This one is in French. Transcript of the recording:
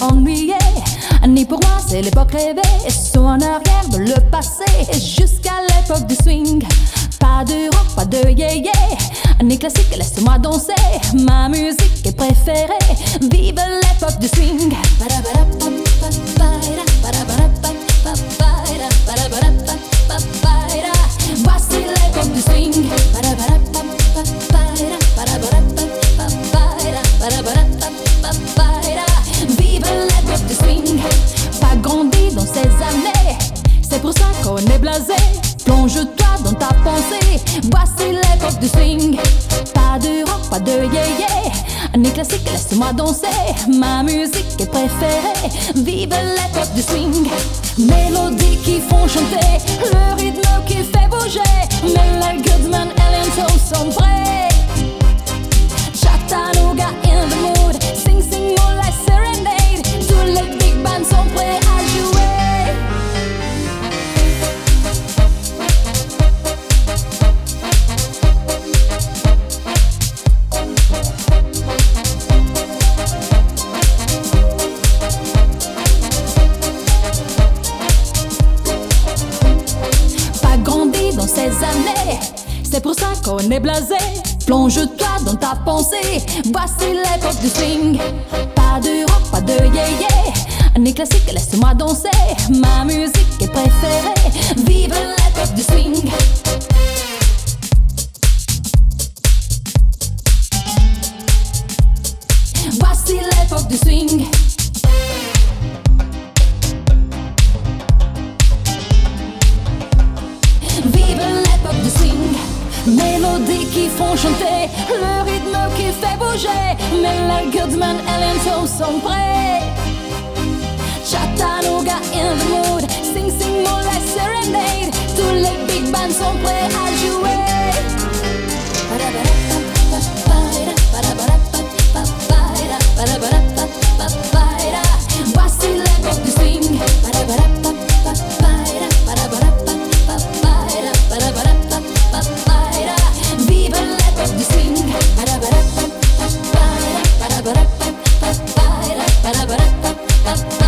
ennuyé. Ni pour moi, c'est l'époque rêvée. En arrière de le passé jusqu'à l'époque du swing. Pas de rock, pas de yé Ni classique, laisse-moi danser. Ma musique est préférée. Vive l'époque du swing. Voici l'époque du swing. Plonge-toi dans ta pensée. Voici l'époque du swing. Pas de rock, pas de yé Ni classique, laisse-moi danser. Ma musique est préférée. Vive l'époque du swing. Mélodies qui font chanter. Le rythme qui fait bouger. Mela Goodman, Ellen Toll C'est pour ça qu'on est blasé. Plonge-toi dans ta pensée. Voici l'époque du swing. Pas de rock, pas de yé Ni classique, laisse-moi danser. Ma musique est préférée. Vive l'époque du swing. Mélodies qui font chanter, le rythme qui fait bouger. Mela Goodman, Ellen Toll sont prêts. Chattanooga in the mood, ba da ba ba